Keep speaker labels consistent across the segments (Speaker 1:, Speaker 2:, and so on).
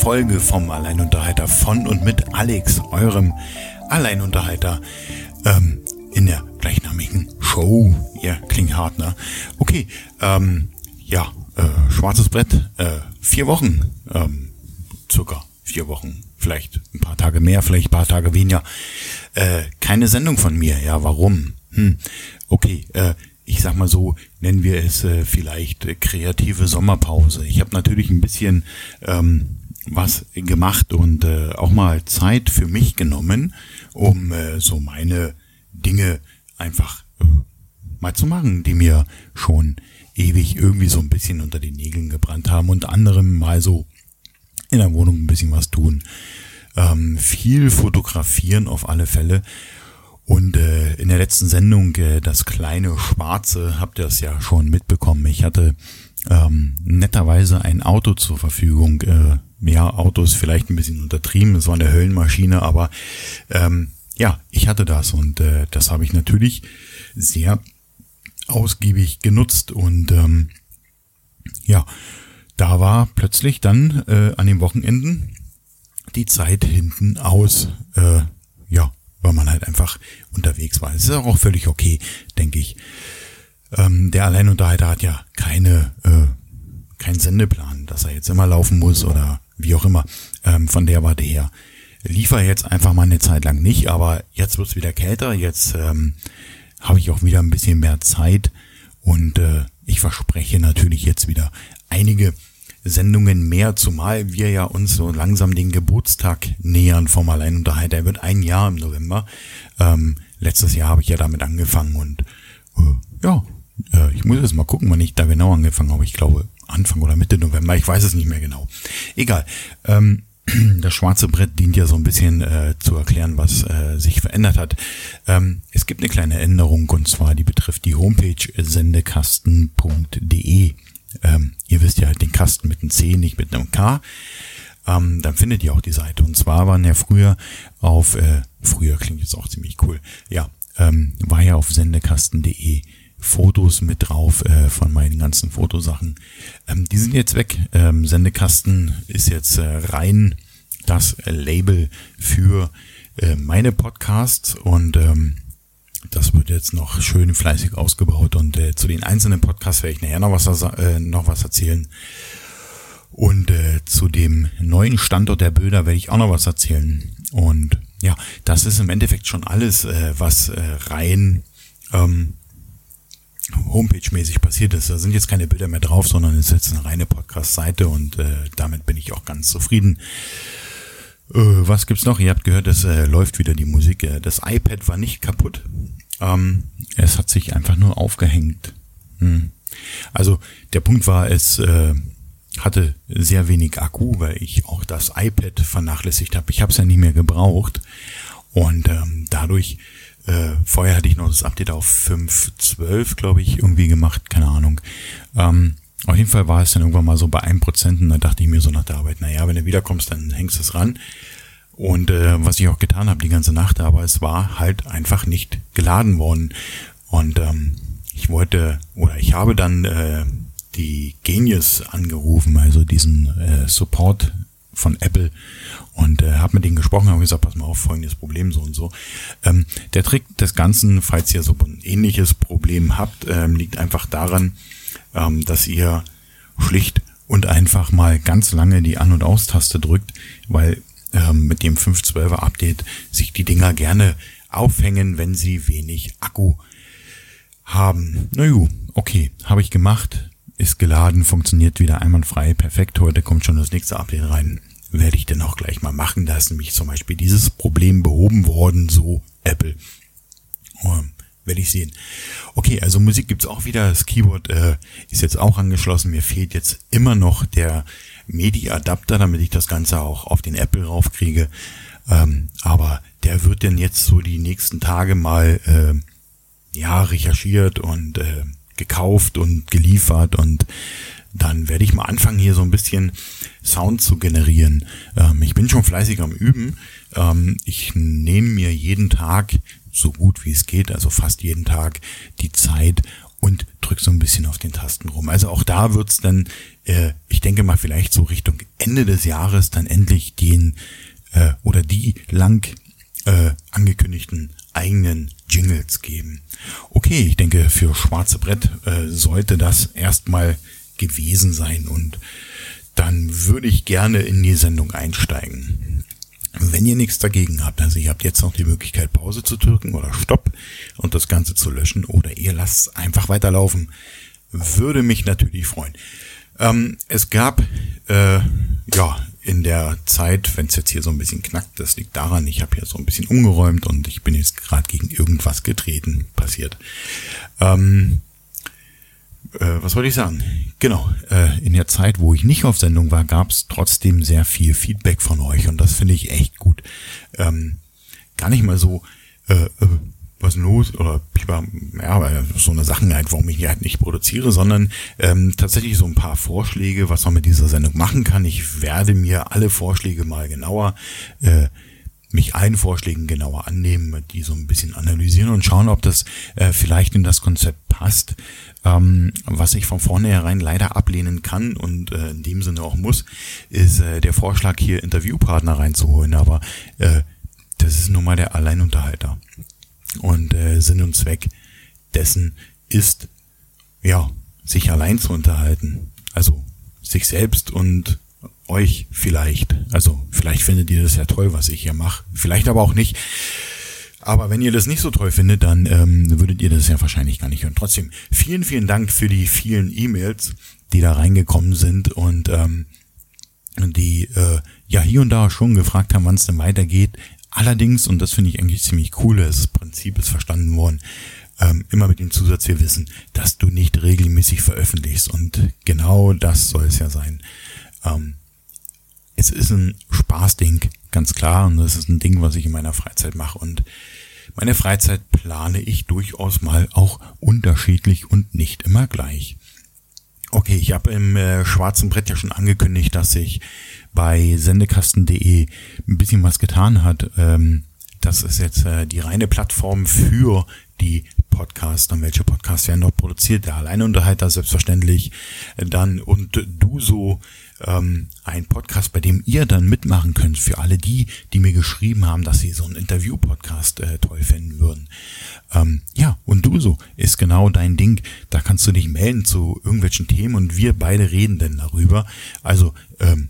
Speaker 1: Folge vom Alleinunterhalter von und mit Alex, eurem Alleinunterhalter ähm, in der gleichnamigen Show. Ja, klingt hart, ne? Okay, ähm, ja, äh, schwarzes Brett, äh, vier Wochen, ähm, circa vier Wochen, vielleicht ein paar Tage mehr, vielleicht ein paar Tage weniger. Äh, keine Sendung von mir, ja, warum? Hm, okay, äh, ich sag mal so, nennen wir es äh, vielleicht äh, kreative Sommerpause. Ich habe natürlich ein bisschen ähm, was gemacht und äh, auch mal Zeit für mich genommen, um äh, so meine Dinge einfach äh, mal zu machen, die mir schon ewig irgendwie so ein bisschen unter den Nägeln gebrannt haben und anderem mal so in der Wohnung ein bisschen was tun. Ähm, viel fotografieren auf alle Fälle und äh, in der letzten Sendung, äh, das kleine Schwarze, habt ihr es ja schon mitbekommen. Ich hatte ähm, netterweise ein Auto zur Verfügung. Äh, ja, Auto ist vielleicht ein bisschen untertrieben, es war eine Höllenmaschine, aber ähm, ja, ich hatte das und äh, das habe ich natürlich sehr ausgiebig genutzt und ähm, ja, da war plötzlich dann äh, an den Wochenenden die Zeit hinten aus. Äh, ja, weil man halt einfach unterwegs war. Das ist auch völlig okay, denke ich. Ähm, der Alleinunterhalter hat ja keine, äh, keinen Sendeplan, dass er jetzt immer laufen muss oder wie auch immer. Ähm, von der Warte her liefer jetzt einfach mal eine Zeit lang nicht, aber jetzt wird's wieder kälter, jetzt ähm, habe ich auch wieder ein bisschen mehr Zeit und äh, ich verspreche natürlich jetzt wieder einige Sendungen mehr, zumal wir ja uns so langsam den Geburtstag nähern vom Alleinunterhalter. Er wird ein Jahr im November. Ähm, letztes Jahr habe ich ja damit angefangen und äh, ja, äh, ich muss jetzt mal gucken, wann ich da genau angefangen habe. Ich glaube Anfang oder Mitte November, ich weiß es nicht mehr genau. Egal. Ähm, das schwarze Brett dient ja so ein bisschen äh, zu erklären, was äh, sich verändert hat. Ähm, es gibt eine kleine Änderung und zwar die betrifft die Homepage sendekasten.de. Ähm, ihr wisst ja halt den Kasten mit einem C, nicht mit einem K. Ähm, dann findet ihr auch die Seite. Und zwar waren ja früher auf, äh, früher klingt jetzt auch ziemlich cool, ja, ähm, war ja auf sendekasten.de Fotos mit drauf äh, von meinen ganzen Fotosachen. Ähm, die sind jetzt weg. Ähm, Sendekasten ist jetzt äh, rein das Label für äh, meine Podcasts und ähm, das wird jetzt noch schön fleißig ausgebaut und äh, zu den einzelnen Podcasts werde ich nachher noch was, äh, noch was erzählen. Und äh, zu dem neuen Standort der Bilder werde ich auch noch was erzählen. Und ja, das ist im Endeffekt schon alles, äh, was äh, rein ähm, Homepage-mäßig passiert ist. Da sind jetzt keine Bilder mehr drauf, sondern es ist jetzt eine reine Podcast-Seite und äh, damit bin ich auch ganz zufrieden. Äh, was gibt's noch? Ihr habt gehört, es äh, läuft wieder die Musik. Äh, das iPad war nicht kaputt. Ähm, es hat sich einfach nur aufgehängt. Hm. Also der Punkt war, es äh, hatte sehr wenig Akku, weil ich auch das iPad vernachlässigt habe. Ich habe es ja nicht mehr gebraucht und ähm, dadurch äh, vorher hatte ich noch das Update auf 5.12, glaube ich, irgendwie gemacht, keine Ahnung. Ähm, auf jeden Fall war es dann irgendwann mal so bei 1% und da dachte ich mir so nach der Arbeit, naja, wenn du wiederkommst, dann hängst du es ran. Und äh, was ich auch getan habe die ganze Nacht, aber es war halt einfach nicht geladen worden. Und ähm, ich wollte, oder ich habe dann äh, die Genius angerufen, also diesen äh, Support von Apple und äh, habe mit denen gesprochen, habe gesagt, pass mal auf, folgendes Problem so und so. Ähm, der Trick des Ganzen, falls ihr so ein ähnliches Problem habt, ähm, liegt einfach daran, ähm, dass ihr schlicht und einfach mal ganz lange die An- und Aus-Taste drückt, weil ähm, mit dem 5.12er Update sich die Dinger gerne aufhängen, wenn sie wenig Akku haben. Na ju, okay, habe ich gemacht, ist geladen, funktioniert wieder einwandfrei, perfekt. Heute kommt schon das nächste Update rein. Werde ich dann auch gleich mal machen. Da ist nämlich zum Beispiel dieses Problem behoben worden, so Apple. Um, werde ich sehen. Okay, also Musik gibt's auch wieder. Das Keyboard äh, ist jetzt auch angeschlossen. Mir fehlt jetzt immer noch der MIDI-Adapter, damit ich das Ganze auch auf den Apple raufkriege. Ähm, aber der wird dann jetzt so die nächsten Tage mal äh, ja recherchiert und äh, gekauft und geliefert und dann werde ich mal anfangen, hier so ein bisschen Sound zu generieren. Ähm, ich bin schon fleißig am Üben. Ähm, ich nehme mir jeden Tag so gut wie es geht, also fast jeden Tag die Zeit, und drück so ein bisschen auf den Tasten rum. Also auch da wird's dann, äh, ich denke mal vielleicht so Richtung Ende des Jahres dann endlich den äh, oder die lang äh, angekündigten eigenen Jingles geben. Okay, ich denke, für Schwarze Brett äh, sollte das erstmal gewesen sein und dann würde ich gerne in die Sendung einsteigen. Wenn ihr nichts dagegen habt, also ihr habt jetzt noch die Möglichkeit Pause zu drücken oder Stopp und das Ganze zu löschen oder ihr lasst einfach weiterlaufen, würde mich natürlich freuen. Ähm, es gab äh, ja in der Zeit, wenn es jetzt hier so ein bisschen knackt, das liegt daran, ich habe hier so ein bisschen umgeräumt und ich bin jetzt gerade gegen irgendwas getreten, passiert. Ähm, äh, was wollte ich sagen? Genau, äh, in der Zeit, wo ich nicht auf Sendung war, gab es trotzdem sehr viel Feedback von euch und das finde ich echt gut. Ähm, gar nicht mal so, äh, äh, was los oder ja, so eine Sachen halt, warum ich die halt nicht produziere, sondern ähm, tatsächlich so ein paar Vorschläge, was man mit dieser Sendung machen kann. Ich werde mir alle Vorschläge mal genauer äh, mich allen Vorschlägen genauer annehmen, die so ein bisschen analysieren und schauen, ob das äh, vielleicht in das Konzept passt. Ähm, was ich von vornherein leider ablehnen kann und äh, in dem Sinne auch muss, ist äh, der Vorschlag, hier Interviewpartner reinzuholen. Aber äh, das ist nun mal der Alleinunterhalter. Und äh, Sinn und Zweck dessen ist, ja, sich allein zu unterhalten. Also sich selbst und euch vielleicht. Also vielleicht findet ihr das ja toll, was ich hier mache. Vielleicht aber auch nicht. Aber wenn ihr das nicht so toll findet, dann ähm, würdet ihr das ja wahrscheinlich gar nicht hören. Trotzdem, vielen, vielen Dank für die vielen E-Mails, die da reingekommen sind und ähm, die äh, ja hier und da schon gefragt haben, wann es denn weitergeht. Allerdings, und das finde ich eigentlich ziemlich cool, das Prinzip ist verstanden worden, ähm, immer mit dem Zusatz, wir wissen, dass du nicht regelmäßig veröffentlichst. Und genau das soll es ja sein. Ähm, es ist ein Spaßding, ganz klar. Und das ist ein Ding, was ich in meiner Freizeit mache. Und meine Freizeit plane ich durchaus mal auch unterschiedlich und nicht immer gleich. Okay, ich habe im äh, schwarzen Brett ja schon angekündigt, dass sich bei sendekasten.de ein bisschen was getan hat. Ähm, das ist jetzt äh, die reine Plattform für die Podcasts. Und welche Podcasts werden dort produziert? Der Alleinunterhalter selbstverständlich. Dann und du so ähm, ein Podcast, bei dem ihr dann mitmachen könnt für alle die, die mir geschrieben haben, dass sie so einen Interview-Podcast äh, toll finden würden. Ähm, ja, und du so ist genau dein Ding. Da kannst du dich melden zu irgendwelchen Themen und wir beide reden denn darüber. Also ähm,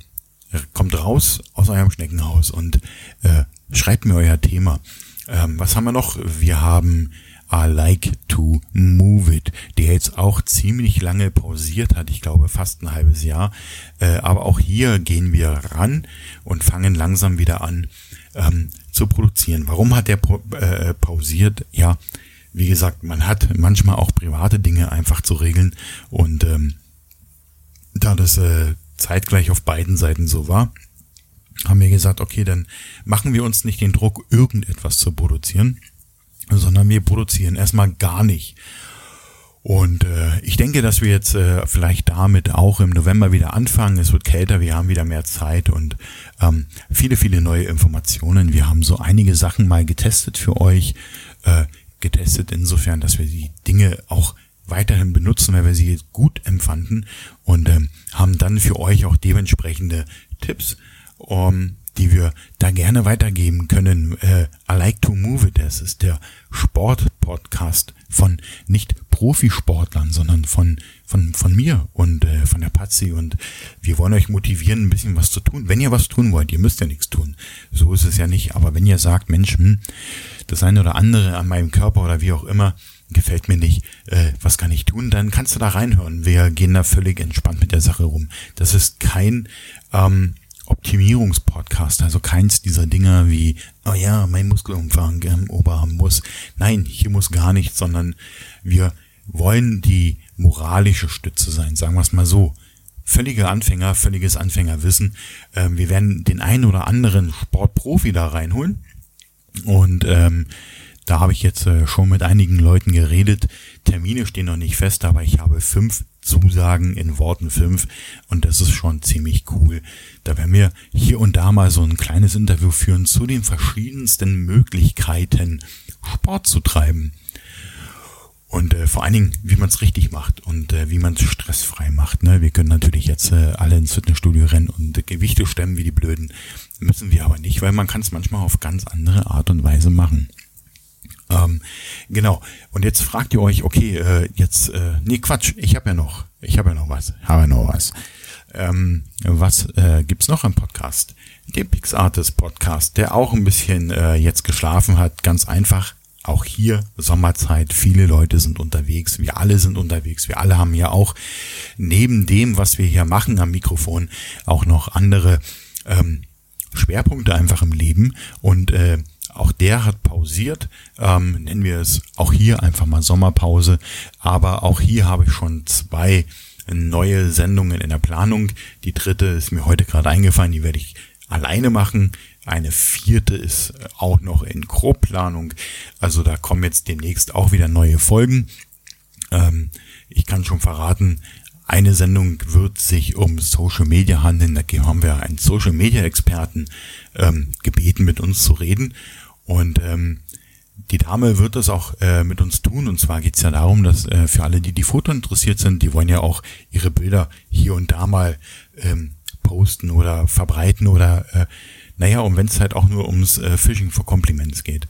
Speaker 1: kommt raus aus eurem Schneckenhaus und äh, schreibt mir euer Thema. Ähm, was haben wir noch? Wir haben I Like to Move It, der jetzt auch ziemlich lange pausiert hat, ich glaube fast ein halbes Jahr. Äh, aber auch hier gehen wir ran und fangen langsam wieder an ähm, zu produzieren. Warum hat der äh, pausiert? Ja, wie gesagt, man hat manchmal auch private Dinge einfach zu regeln und ähm, da das äh, zeitgleich auf beiden Seiten so war, haben wir gesagt, okay, dann machen wir uns nicht den Druck, irgendetwas zu produzieren, sondern wir produzieren erstmal gar nicht. Und äh, ich denke, dass wir jetzt äh, vielleicht damit auch im November wieder anfangen. Es wird kälter, wir haben wieder mehr Zeit und ähm, viele, viele neue Informationen. Wir haben so einige Sachen mal getestet für euch. Äh, getestet insofern, dass wir die Dinge auch weiterhin benutzen, weil wir sie gut empfanden und ähm, haben dann für euch auch dementsprechende Tipps um, die wir da gerne weitergeben können. Äh, I Like to Move It, das ist der Sport-Podcast von nicht Profisportlern, sondern von, von, von mir und äh, von der Patsy und wir wollen euch motivieren, ein bisschen was zu tun. Wenn ihr was tun wollt, ihr müsst ja nichts tun. So ist es ja nicht. Aber wenn ihr sagt, Mensch, hm, das eine oder andere an meinem Körper oder wie auch immer, gefällt mir nicht, äh, was kann ich tun, dann kannst du da reinhören. Wir gehen da völlig entspannt mit der Sache rum. Das ist kein ähm, Optimierungspodcast, also keins dieser Dinger wie, oh ja, mein Muskelumfang im Oberarm muss. Nein, hier muss gar nichts, sondern wir wollen die moralische Stütze sein, sagen wir es mal so. Völlige Anfänger, völliges Anfängerwissen. Ähm, wir werden den einen oder anderen Sportprofi da reinholen. Und ähm, da habe ich jetzt äh, schon mit einigen Leuten geredet. Termine stehen noch nicht fest, aber ich habe fünf Zusagen in Worten fünf und das ist schon ziemlich cool. Da werden wir hier und da mal so ein kleines Interview führen zu den verschiedensten Möglichkeiten, Sport zu treiben. und äh, vor allen Dingen, wie man es richtig macht und äh, wie man es stressfrei macht. Ne? Wir können natürlich jetzt äh, alle ins Fitnessstudio rennen und äh, Gewichte stemmen wie die Blöden. Müssen wir aber nicht, weil man kann es manchmal auf ganz andere Art und Weise machen. Ähm, genau. Und jetzt fragt ihr euch, okay, äh, jetzt, äh, nee, Quatsch, ich habe ja noch, ich habe ja noch was, habe ja noch was. Ähm, was äh, gibt's noch am Podcast? Den PixArtist Podcast, der auch ein bisschen äh, jetzt geschlafen hat, ganz einfach auch hier Sommerzeit, viele Leute sind unterwegs, wir alle sind unterwegs, wir alle haben ja auch neben dem, was wir hier machen am Mikrofon, auch noch andere ähm, Schwerpunkte einfach im Leben und äh, auch der hat pausiert, ähm, nennen wir es auch hier einfach mal Sommerpause, aber auch hier habe ich schon zwei neue Sendungen in der Planung. Die dritte ist mir heute gerade eingefallen, die werde ich alleine machen. Eine vierte ist auch noch in Grobplanung. Also da kommen jetzt demnächst auch wieder neue Folgen. Ähm, ich kann schon verraten, eine Sendung wird sich um Social Media handeln. Da haben wir einen Social Media Experten ähm, gebeten, mit uns zu reden. Und ähm, die Dame wird das auch äh, mit uns tun. Und zwar geht es ja darum, dass äh, für alle, die die Foto interessiert sind, die wollen ja auch ihre Bilder hier und da mal ähm, posten oder verbreiten oder äh, naja, und wenn es halt auch nur ums äh, Phishing for Compliments geht.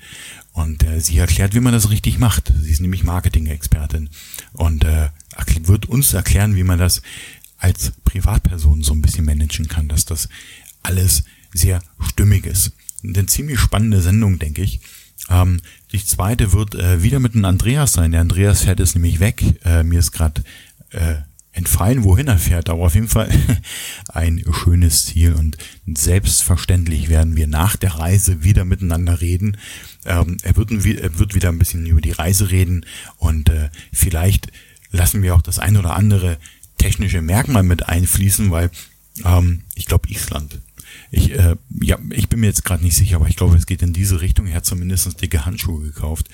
Speaker 1: Und äh, sie erklärt, wie man das richtig macht. Sie ist nämlich Marketing-Expertin und äh, wird uns erklären, wie man das als Privatperson so ein bisschen managen kann, dass das alles sehr stimmig ist. Eine ziemlich spannende Sendung, denke ich. Ähm, die zweite wird äh, wieder mit einem Andreas sein. Der Andreas fährt jetzt nämlich weg. Äh, mir ist gerade äh, entfallen, wohin er fährt, aber auf jeden Fall ein schönes Ziel und selbstverständlich werden wir nach der Reise wieder miteinander reden. Ähm, er, wird, er, wird, wieder ein bisschen über die Reise reden und äh, vielleicht lassen wir auch das ein oder andere technische Merkmal mit einfließen, weil ähm, ich glaube Island. Ich, äh, ja, ich bin mir jetzt gerade nicht sicher, aber ich glaube, es geht in diese Richtung. Er hat zumindest dicke Handschuhe gekauft.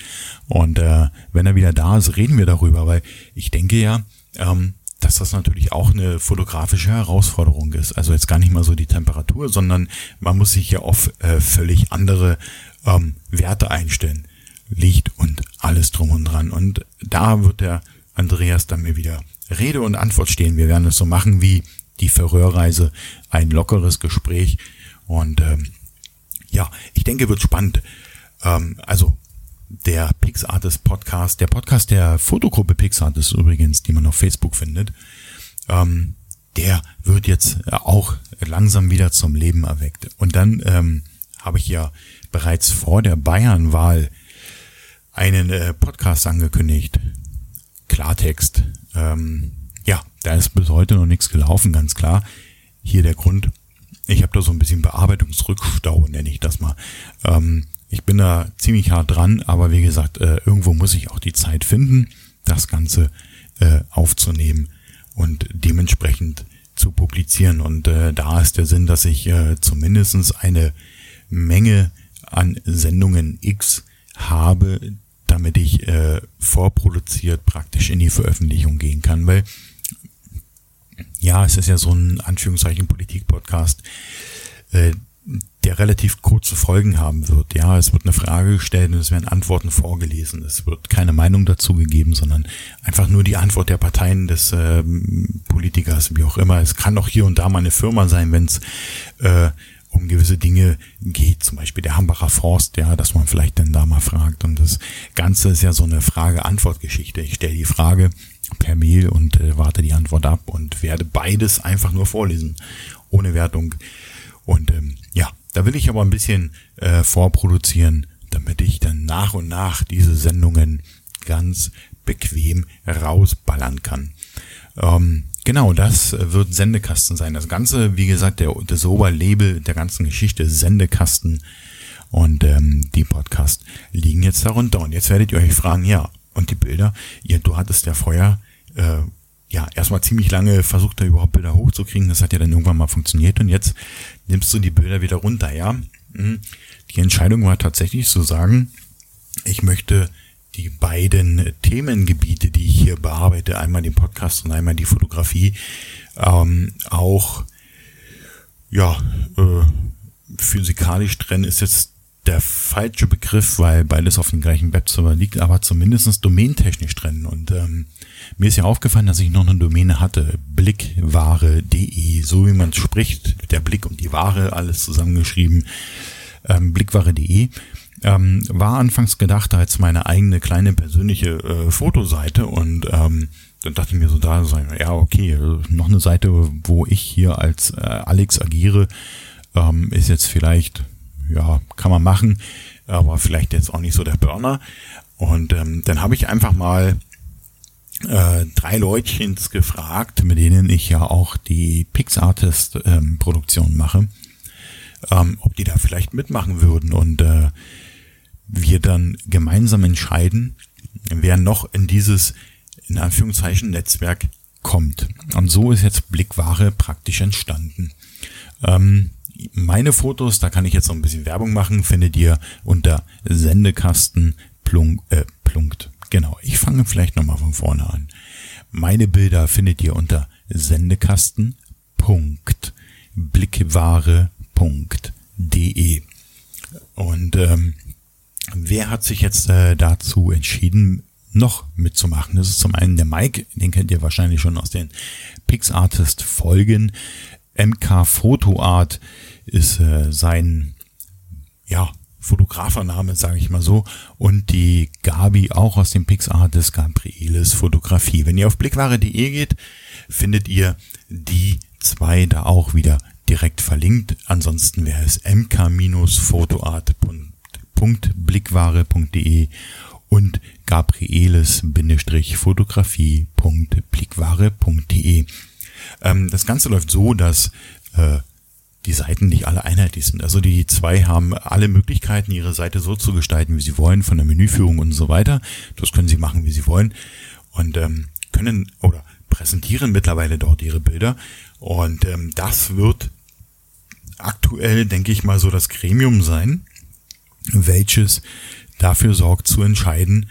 Speaker 1: Und äh, wenn er wieder da ist, reden wir darüber, weil ich denke ja, ähm, dass das natürlich auch eine fotografische Herausforderung ist. Also jetzt gar nicht mal so die Temperatur, sondern man muss sich ja auf äh, völlig andere ähm, Werte einstellen. Licht und alles drum und dran. Und da wird der Andreas dann mir wieder Rede und Antwort stehen. Wir werden es so machen wie die Verröhrreise, ein lockeres Gespräch. Und ähm, ja, ich denke, wird spannend. Ähm, also der PixArtist Podcast, der Podcast der Fotogruppe PixArtist übrigens, die man auf Facebook findet, ähm, der wird jetzt auch langsam wieder zum Leben erweckt. Und dann ähm, habe ich ja bereits vor der Bayernwahl einen äh, Podcast angekündigt. Klartext. Ähm, ja, da ist bis heute noch nichts gelaufen, ganz klar. Hier der Grund. Ich habe da so ein bisschen Bearbeitungsrückstau, nenne ich das mal. Ähm, ich bin da ziemlich hart dran, aber wie gesagt, äh, irgendwo muss ich auch die Zeit finden, das Ganze äh, aufzunehmen und dementsprechend zu publizieren. Und äh, da ist der Sinn, dass ich äh, zumindest eine Menge an Sendungen X habe, damit ich äh, vorproduziert praktisch in die Veröffentlichung gehen kann, weil ja, es ist ja so ein Anführungszeichen Politik-Podcast. Äh, der relativ kurze Folgen haben wird. Ja, es wird eine Frage gestellt und es werden Antworten vorgelesen. Es wird keine Meinung dazu gegeben, sondern einfach nur die Antwort der Parteien des äh, Politikers, wie auch immer. Es kann auch hier und da mal eine Firma sein, wenn es äh, um gewisse Dinge geht, zum Beispiel der Hambacher Forst, ja, dass man vielleicht dann da mal fragt. Und das Ganze ist ja so eine Frage-Antwort-Geschichte. Ich stelle die Frage per Mail und äh, warte die Antwort ab und werde beides einfach nur vorlesen, ohne Wertung. Und ähm, ja, da will ich aber ein bisschen äh, vorproduzieren, damit ich dann nach und nach diese Sendungen ganz bequem rausballern kann. Ähm, genau, das wird Sendekasten sein. Das Ganze, wie gesagt, der, das Oberlabel der ganzen Geschichte Sendekasten und ähm, die Podcast liegen jetzt darunter. Und jetzt werdet ihr euch fragen, ja, und die Bilder, ihr, du hattest ja vorher äh, ja, erstmal ziemlich lange versucht, da überhaupt Bilder hochzukriegen. Das hat ja dann irgendwann mal funktioniert und jetzt nimmst du die Bilder wieder runter, ja. Mhm. Die Entscheidung war tatsächlich zu sagen, ich möchte die beiden Themengebiete, die ich hier bearbeite, einmal den Podcast und einmal die Fotografie, ähm, auch ja, äh, physikalisch trennen ist jetzt der falsche Begriff, weil beides auf dem gleichen Webserver liegt, aber zumindest domaintechnisch drin. Und ähm, mir ist ja aufgefallen, dass ich noch eine Domäne hatte, blickware.de, so wie man spricht, der Blick und die Ware, alles zusammengeschrieben, ähm, blickware.de. Ähm, war anfangs gedacht als meine eigene kleine persönliche äh, Fotoseite und ähm, dann dachte ich mir so da, ja okay, noch eine Seite, wo ich hier als äh, Alex agiere, ähm, ist jetzt vielleicht ja, kann man machen, aber vielleicht jetzt auch nicht so der Burner. Und ähm, dann habe ich einfach mal äh, drei Leutchens gefragt, mit denen ich ja auch die PixArtist ähm, mache, ähm, ob die da vielleicht mitmachen würden und äh, wir dann gemeinsam entscheiden, wer noch in dieses in Anführungszeichen Netzwerk kommt. Und so ist jetzt Blickware praktisch entstanden. Ähm, meine Fotos, da kann ich jetzt noch ein bisschen Werbung machen, findet ihr unter Sendekasten plunk, äh, plunkt. Genau, ich fange vielleicht nochmal von vorne an. Meine Bilder findet ihr unter sendekasten.blickware.de. Und ähm, wer hat sich jetzt äh, dazu entschieden, noch mitzumachen? Das ist zum einen der Mike, den kennt ihr wahrscheinlich schon aus den PixArtist Folgen. MK Fotoart ist äh, sein ja Fotografername, sage ich mal so, und die Gabi auch aus dem PixArtist Gabrieles Fotografie. Wenn ihr auf blickware.de geht, findet ihr die zwei da auch wieder direkt verlinkt. Ansonsten wäre es mk-fotoart.blickware.de und gabrieles-fotografie.blickware.de. Ähm, das Ganze läuft so, dass äh, die Seiten nicht alle einheitlich sind. Also die zwei haben alle Möglichkeiten, ihre Seite so zu gestalten, wie sie wollen, von der Menüführung und so weiter. Das können sie machen, wie sie wollen. Und ähm, können oder präsentieren mittlerweile dort ihre Bilder. Und ähm, das wird aktuell, denke ich mal, so das Gremium sein, welches dafür sorgt zu entscheiden,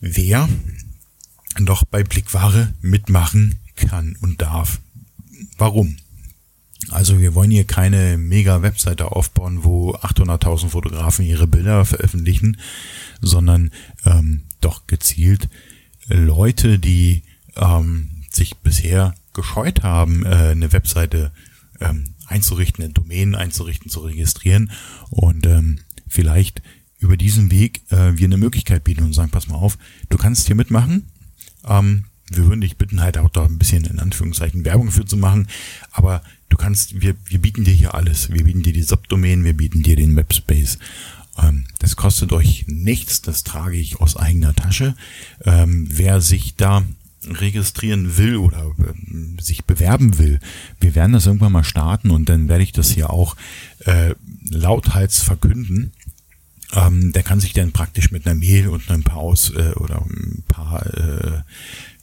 Speaker 1: wer doch bei Blickware mitmachen kann und darf. Warum? Also wir wollen hier keine mega Webseite aufbauen, wo 800.000 Fotografen ihre Bilder veröffentlichen, sondern ähm, doch gezielt Leute, die ähm, sich bisher gescheut haben, äh, eine Webseite ähm, einzurichten, eine Domain einzurichten, zu registrieren und ähm, vielleicht über diesen Weg äh, wir eine Möglichkeit bieten und sagen, pass mal auf, du kannst hier mitmachen, ähm, wir würden dich bitten, halt auch da ein bisschen in Anführungszeichen Werbung für zu machen, aber du kannst, wir, wir bieten dir hier alles. Wir bieten dir die Subdomain, wir bieten dir den Webspace. Ähm, das kostet euch nichts, das trage ich aus eigener Tasche. Ähm, wer sich da registrieren will oder äh, sich bewerben will, wir werden das irgendwann mal starten und dann werde ich das hier auch äh, lauthals verkünden. Ähm, der kann sich dann praktisch mit einer Mail und ein paar aus äh, oder ein paar äh,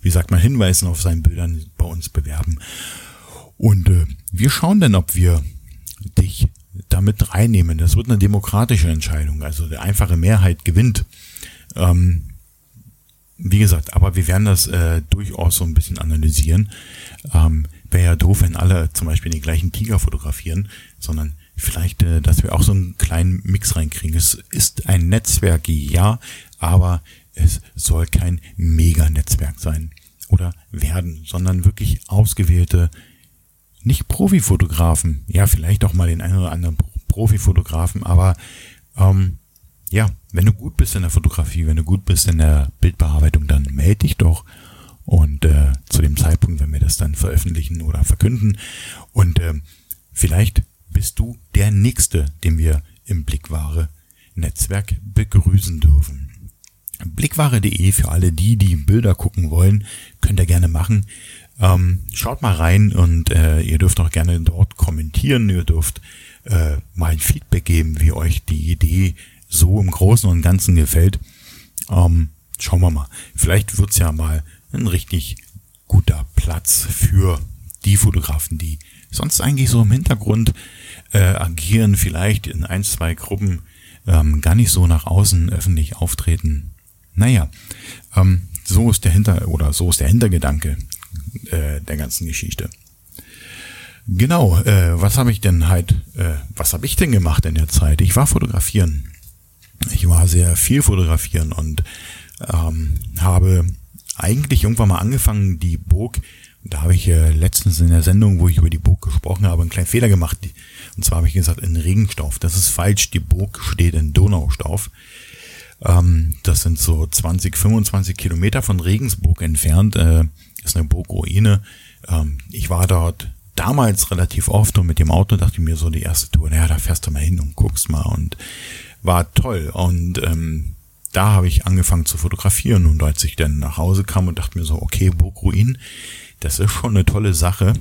Speaker 1: wie sagt man, Hinweisen auf seinen Bildern bei uns bewerben. Und äh, wir schauen dann, ob wir dich damit reinnehmen. Das wird eine demokratische Entscheidung, also die einfache Mehrheit gewinnt. Ähm, wie gesagt, aber wir werden das äh, durchaus so ein bisschen analysieren. Ähm, Wäre ja doof, wenn alle zum Beispiel den gleichen Tiger fotografieren, sondern vielleicht, äh, dass wir auch so einen kleinen Mix reinkriegen. Es ist ein Netzwerk, ja, aber es soll kein Mega-Netzwerk sein oder werden, sondern wirklich ausgewählte, nicht Profifotografen, ja, vielleicht auch mal den einen oder anderen Profifotografen, aber ähm, ja, wenn du gut bist in der Fotografie, wenn du gut bist in der Bildbearbeitung, dann melde dich doch. Und äh, zu dem Zeitpunkt, wenn wir das dann veröffentlichen oder verkünden. Und äh, vielleicht bist du der Nächste, den wir im Blickware Netzwerk begrüßen dürfen. Blickware.de für alle die, die Bilder gucken wollen, könnt ihr gerne machen. Ähm, schaut mal rein und äh, ihr dürft auch gerne dort kommentieren. Ihr dürft äh, mal ein Feedback geben, wie euch die Idee so im Großen und Ganzen gefällt. Ähm, schauen wir mal. Vielleicht wird's ja mal ein richtig guter Platz für die Fotografen, die sonst eigentlich so im Hintergrund äh, agieren, vielleicht in ein, zwei Gruppen ähm, gar nicht so nach außen öffentlich auftreten. Naja, ähm, so ist der Hinter oder so ist der Hintergedanke äh, der ganzen Geschichte. Genau, äh, was habe ich denn halt, äh, was habe ich denn gemacht in der Zeit? Ich war fotografieren. ich war sehr viel fotografieren und ähm, habe eigentlich irgendwann mal angefangen, die Burg, da habe ich äh, letztens in der Sendung, wo ich über die Burg gesprochen habe, einen kleinen Fehler gemacht. Und zwar habe ich gesagt, in Regenstauf. Das ist falsch. Die Burg steht in Donaustauf. Ähm, das sind so 20, 25 Kilometer von Regensburg entfernt. Äh, ist eine Burgruine. Ähm, ich war dort damals relativ oft und mit dem Auto dachte ich mir so die erste Tour, naja, da fährst du mal hin und guckst mal und war toll. Und ähm, da habe ich angefangen zu fotografieren und als ich dann nach Hause kam und dachte mir so, okay, Burgruin, das ist schon eine tolle Sache.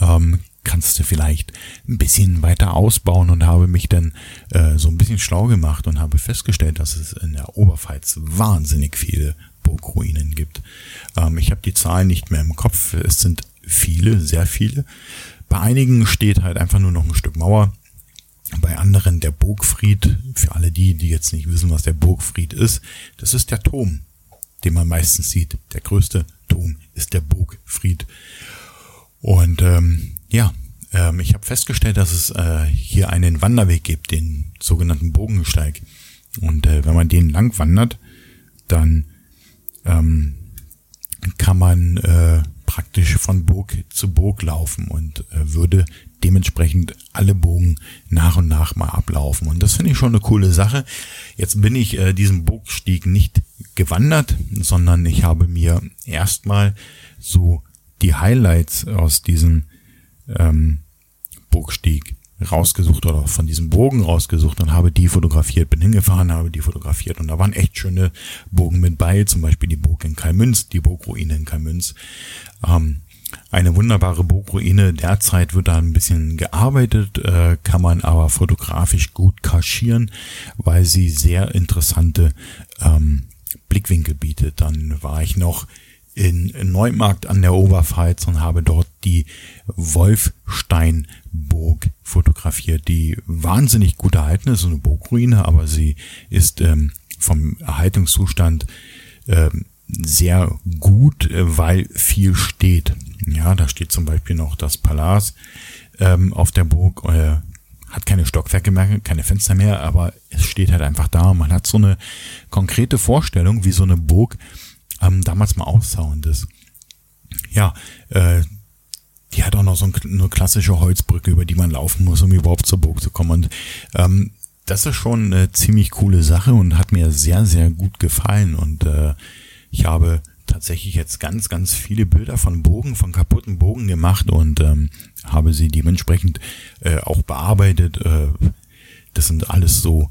Speaker 1: Ähm, kannst du vielleicht ein bisschen weiter ausbauen und habe mich dann äh, so ein bisschen schlau gemacht und habe festgestellt, dass es in der Oberpfalz wahnsinnig viele Burgruinen gibt. Ähm, ich habe die Zahlen nicht mehr im Kopf. Es sind viele, sehr viele. Bei einigen steht halt einfach nur noch ein Stück Mauer. Bei anderen der Burgfried. Für alle die, die jetzt nicht wissen, was der Burgfried ist, das ist der Turm, den man meistens sieht. Der größte Turm ist der Burgfried. Und ähm, ja, ähm, ich habe festgestellt, dass es äh, hier einen Wanderweg gibt, den sogenannten Bogensteig. Und äh, wenn man den lang wandert, dann ähm, kann man äh, praktisch von Burg zu Burg laufen und äh, würde dementsprechend alle Bogen nach und nach mal ablaufen. Und das finde ich schon eine coole Sache. Jetzt bin ich äh, diesen Burgstieg nicht gewandert, sondern ich habe mir erstmal so die Highlights aus diesem ähm, Burgstieg rausgesucht oder von diesem Bogen rausgesucht und habe die fotografiert, bin hingefahren, habe die fotografiert und da waren echt schöne Bogen mit bei, zum Beispiel die Burg in Kalmünz, die Burgruine in Kalmünz. Ähm, eine wunderbare Burgruine. Derzeit wird da ein bisschen gearbeitet, äh, kann man aber fotografisch gut kaschieren, weil sie sehr interessante ähm, Blickwinkel bietet. Dann war ich noch in Neumarkt an der Oberpfalz und habe dort die Wolfsteinburg fotografiert, die wahnsinnig gut erhalten ist, so eine Burgruine, aber sie ist ähm, vom Erhaltungszustand ähm, sehr gut, äh, weil viel steht. Ja, da steht zum Beispiel noch das Palast ähm, auf der Burg, äh, hat keine Stockwerke mehr, keine Fenster mehr, aber es steht halt einfach da. Man hat so eine konkrete Vorstellung, wie so eine Burg ähm, damals mal das, ja, äh, die hat auch noch so eine klassische Holzbrücke, über die man laufen muss, um überhaupt zur Burg zu kommen. Und ähm, das ist schon eine ziemlich coole Sache und hat mir sehr, sehr gut gefallen. Und äh, ich habe tatsächlich jetzt ganz, ganz viele Bilder von Bogen, von kaputten Bogen gemacht und ähm, habe sie dementsprechend äh, auch bearbeitet. Äh, das sind alles so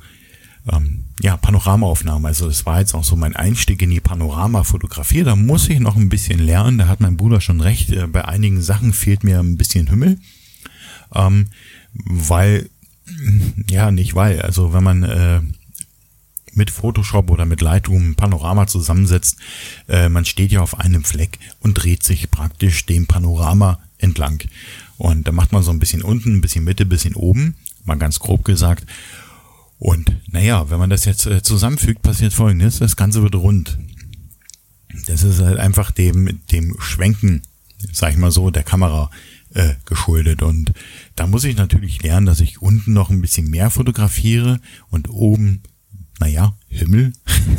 Speaker 1: ähm, ja, Panoramaaufnahmen. Also das war jetzt auch so mein Einstieg in die Panoramafotografie. Da muss ich noch ein bisschen lernen. Da hat mein Bruder schon recht. Äh, bei einigen Sachen fehlt mir ein bisschen Himmel. Ähm, weil, ja, nicht weil. Also wenn man äh, mit Photoshop oder mit Lightroom Panorama zusammensetzt, äh, man steht ja auf einem Fleck und dreht sich praktisch dem Panorama entlang. Und da macht man so ein bisschen unten, ein bisschen Mitte, ein bisschen oben, mal ganz grob gesagt. Und naja, wenn man das jetzt äh, zusammenfügt, passiert folgendes, das Ganze wird rund. Das ist halt einfach dem, dem Schwenken, sag ich mal so, der Kamera äh, geschuldet. Und da muss ich natürlich lernen, dass ich unten noch ein bisschen mehr fotografiere und oben, naja, Himmel,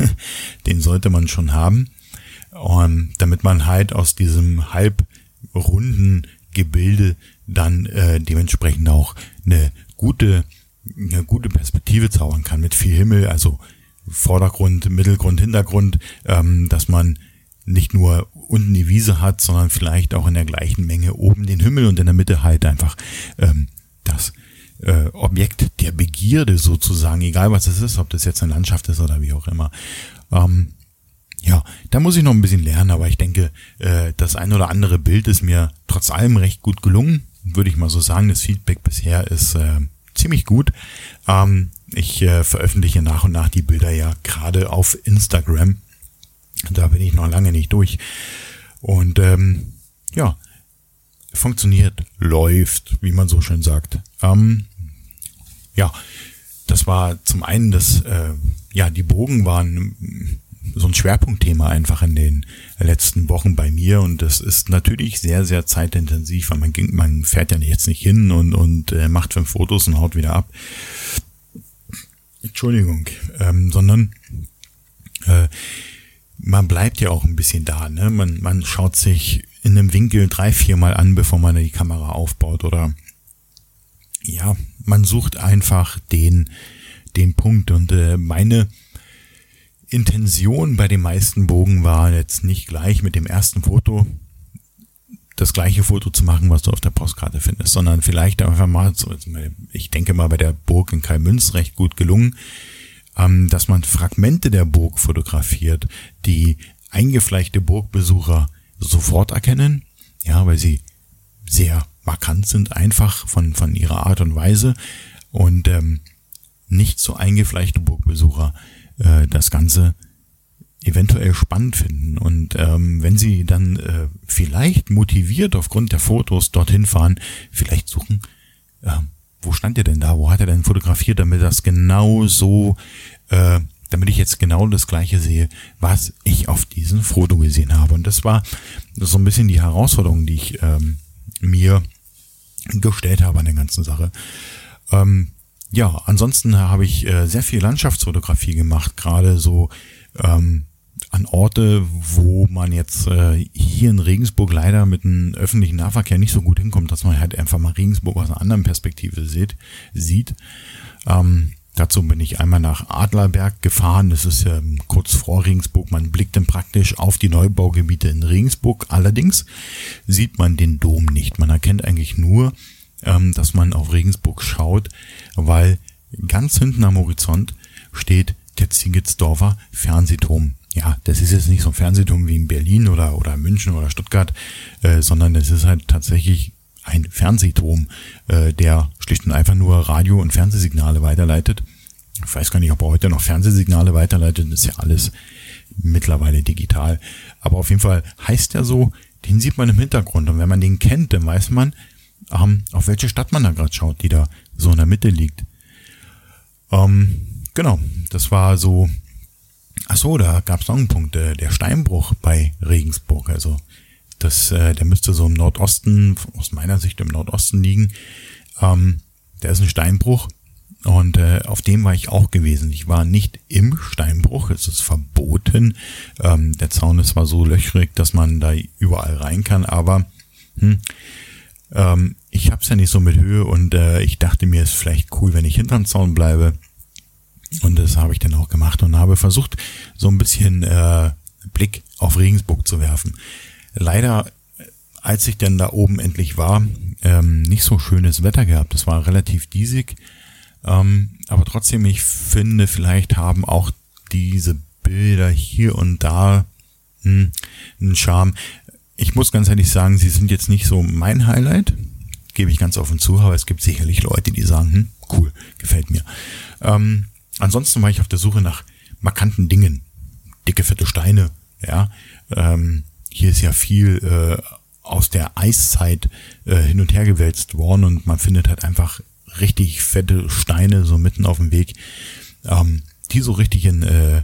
Speaker 1: den sollte man schon haben. Und damit man halt aus diesem halbrunden Gebilde dann äh, dementsprechend auch eine gute eine gute Perspektive zaubern kann mit viel Himmel, also Vordergrund, Mittelgrund, Hintergrund, ähm, dass man nicht nur unten die Wiese hat, sondern vielleicht auch in der gleichen Menge oben den Himmel und in der Mitte halt einfach ähm, das äh, Objekt der Begierde sozusagen, egal was es ist, ob das jetzt eine Landschaft ist oder wie auch immer. Ähm, ja, da muss ich noch ein bisschen lernen, aber ich denke, äh, das ein oder andere Bild ist mir trotz allem recht gut gelungen, würde ich mal so sagen. Das Feedback bisher ist äh, ziemlich gut. Ähm, ich äh, veröffentliche nach und nach die Bilder ja gerade auf Instagram. Da bin ich noch lange nicht durch. Und ähm, ja, funktioniert, läuft, wie man so schön sagt. Ähm, ja, das war zum einen das, äh, ja, die Bogen waren so ein Schwerpunktthema einfach in den letzten Wochen bei mir und das ist natürlich sehr, sehr zeitintensiv, weil man, ging, man fährt ja jetzt nicht hin und, und äh, macht fünf Fotos und haut wieder ab. Entschuldigung, ähm, sondern äh, man bleibt ja auch ein bisschen da. Ne? Man, man schaut sich in einem Winkel drei, viermal an, bevor man die Kamera aufbaut oder ja, man sucht einfach den, den Punkt und äh, meine Intention bei den meisten Bogen war jetzt nicht gleich mit dem ersten Foto das gleiche Foto zu machen, was du auf der Postkarte findest, sondern vielleicht einfach mal, ich denke mal bei der Burg in Kalmünz recht gut gelungen, ähm, dass man Fragmente der Burg fotografiert, die eingefleischte Burgbesucher sofort erkennen, ja, weil sie sehr markant sind, einfach von, von ihrer Art und Weise und ähm, nicht so eingefleischte Burgbesucher äh, das Ganze eventuell spannend finden. Und ähm, wenn sie dann äh, vielleicht motiviert aufgrund der Fotos dorthin fahren, vielleicht suchen, äh, wo stand er denn da? Wo hat er denn fotografiert, damit das genau so, äh, damit ich jetzt genau das gleiche sehe, was ich auf diesem Foto gesehen habe. Und das war so ein bisschen die Herausforderung, die ich ähm, mir gestellt habe an der ganzen Sache. Ähm, ja, ansonsten habe ich äh, sehr viel Landschaftsfotografie gemacht, gerade so ähm, an Orte, wo man jetzt äh, hier in Regensburg leider mit dem öffentlichen Nahverkehr nicht so gut hinkommt, dass man halt einfach mal Regensburg aus einer anderen Perspektive sieht. sieht. Ähm, dazu bin ich einmal nach Adlerberg gefahren. Das ist ja ähm, kurz vor Regensburg. Man blickt dann praktisch auf die Neubaugebiete in Regensburg. Allerdings sieht man den Dom nicht. Man erkennt eigentlich nur, ähm, dass man auf Regensburg schaut, weil ganz hinten am Horizont steht der Zingetsdorfer Fernsehturm ja, das ist jetzt nicht so ein Fernsehturm wie in Berlin oder, oder München oder Stuttgart, äh, sondern es ist halt tatsächlich ein Fernsehturm, äh, der schlicht und einfach nur Radio- und Fernsehsignale weiterleitet. Ich weiß gar nicht, ob er heute noch Fernsehsignale weiterleitet, das ist ja alles mittlerweile digital. Aber auf jeden Fall heißt er so, den sieht man im Hintergrund. Und wenn man den kennt, dann weiß man, ähm, auf welche Stadt man da gerade schaut, die da so in der Mitte liegt. Ähm, genau, das war so Ach so, da gab es noch einen Punkt, äh, der Steinbruch bei Regensburg. Also das, äh, der müsste so im Nordosten, aus meiner Sicht im Nordosten liegen. Ähm, der ist ein Steinbruch und äh, auf dem war ich auch gewesen. Ich war nicht im Steinbruch, es ist verboten. Ähm, der Zaun ist zwar so löchrig, dass man da überall rein kann, aber hm, ähm, ich hab's ja nicht so mit Höhe und äh, ich dachte mir, es ist vielleicht cool, wenn ich hinterm Zaun bleibe. Und das habe ich dann auch gemacht und habe versucht, so ein bisschen äh, Blick auf Regensburg zu werfen. Leider, als ich dann da oben endlich war, ähm, nicht so schönes Wetter gehabt. Es war relativ diesig. Ähm, aber trotzdem, ich finde, vielleicht haben auch diese Bilder hier und da hm, einen Charme. Ich muss ganz ehrlich sagen, sie sind jetzt nicht so mein Highlight. Gebe ich ganz offen zu, aber es gibt sicherlich Leute, die sagen, hm, cool, gefällt mir. Ähm, Ansonsten war ich auf der Suche nach markanten Dingen. Dicke, fette Steine, ja. Ähm, hier ist ja viel äh, aus der Eiszeit äh, hin und her gewälzt worden und man findet halt einfach richtig fette Steine so mitten auf dem Weg, ähm, die so richtig in, äh,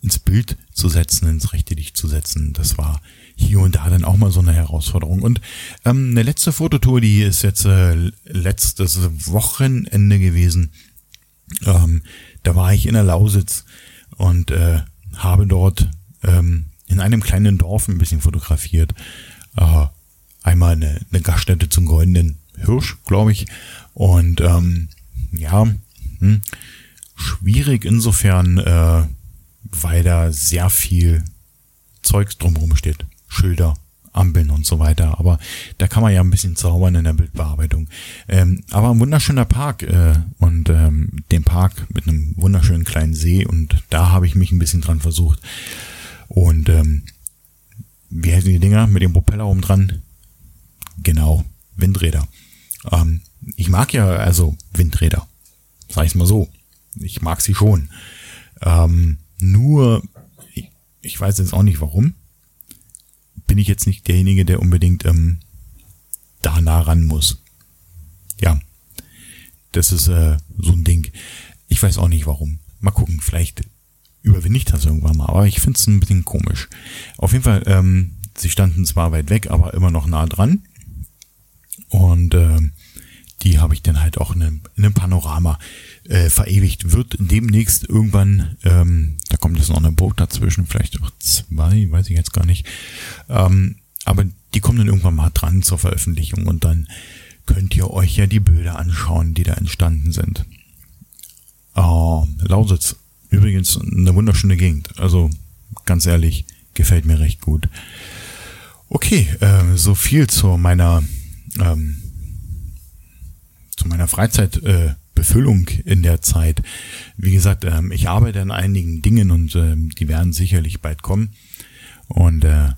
Speaker 1: ins Bild zu setzen, ins rechte Licht zu setzen. Das war hier und da dann auch mal so eine Herausforderung. Und ähm, eine letzte Fototour, die ist jetzt äh, letztes Wochenende gewesen. Ähm, da war ich in der Lausitz und äh, habe dort ähm, in einem kleinen Dorf ein bisschen fotografiert. Äh, einmal eine, eine Gaststätte zum goldenen Hirsch, glaube ich. Und ähm, ja, hm, schwierig insofern, äh, weil da sehr viel Zeugs drumherum steht. Schilder, Ampeln und so weiter. Aber da kann man ja ein bisschen zaubern in der Bildbearbeitung. Ähm, aber ein wunderschöner Park äh, und ähm, den Park mit einem wunderschönen kleinen See und da habe ich mich ein bisschen dran versucht. Und ähm, wie heißen die Dinger mit dem Propeller oben dran? Genau, Windräder. Ähm, ich mag ja also Windräder. Sag ich's mal so. Ich mag sie schon. Ähm, nur, ich, ich weiß jetzt auch nicht warum bin ich jetzt nicht derjenige, der unbedingt ähm, da nah ran muss. Ja, das ist äh, so ein Ding. Ich weiß auch nicht warum. Mal gucken, vielleicht überwinde ich das irgendwann mal, aber ich finde es ein bisschen komisch. Auf jeden Fall, ähm, sie standen zwar weit weg, aber immer noch nah dran. Und äh, die habe ich dann halt auch in einem, in einem Panorama äh, verewigt. Wird demnächst irgendwann, ähm, da kommt jetzt noch eine Boot dazwischen, vielleicht auch zwei, weiß ich jetzt gar nicht. Ähm, aber die kommen dann irgendwann mal dran zur Veröffentlichung und dann könnt ihr euch ja die Bilder anschauen, die da entstanden sind. Oh, Lausitz, übrigens eine wunderschöne Gegend. Also ganz ehrlich, gefällt mir recht gut. Okay, äh, so viel zu meiner ähm, zu meiner Freizeitbefüllung äh, in der Zeit. Wie gesagt, ähm, ich arbeite an einigen Dingen und ähm, die werden sicherlich bald kommen. Und äh,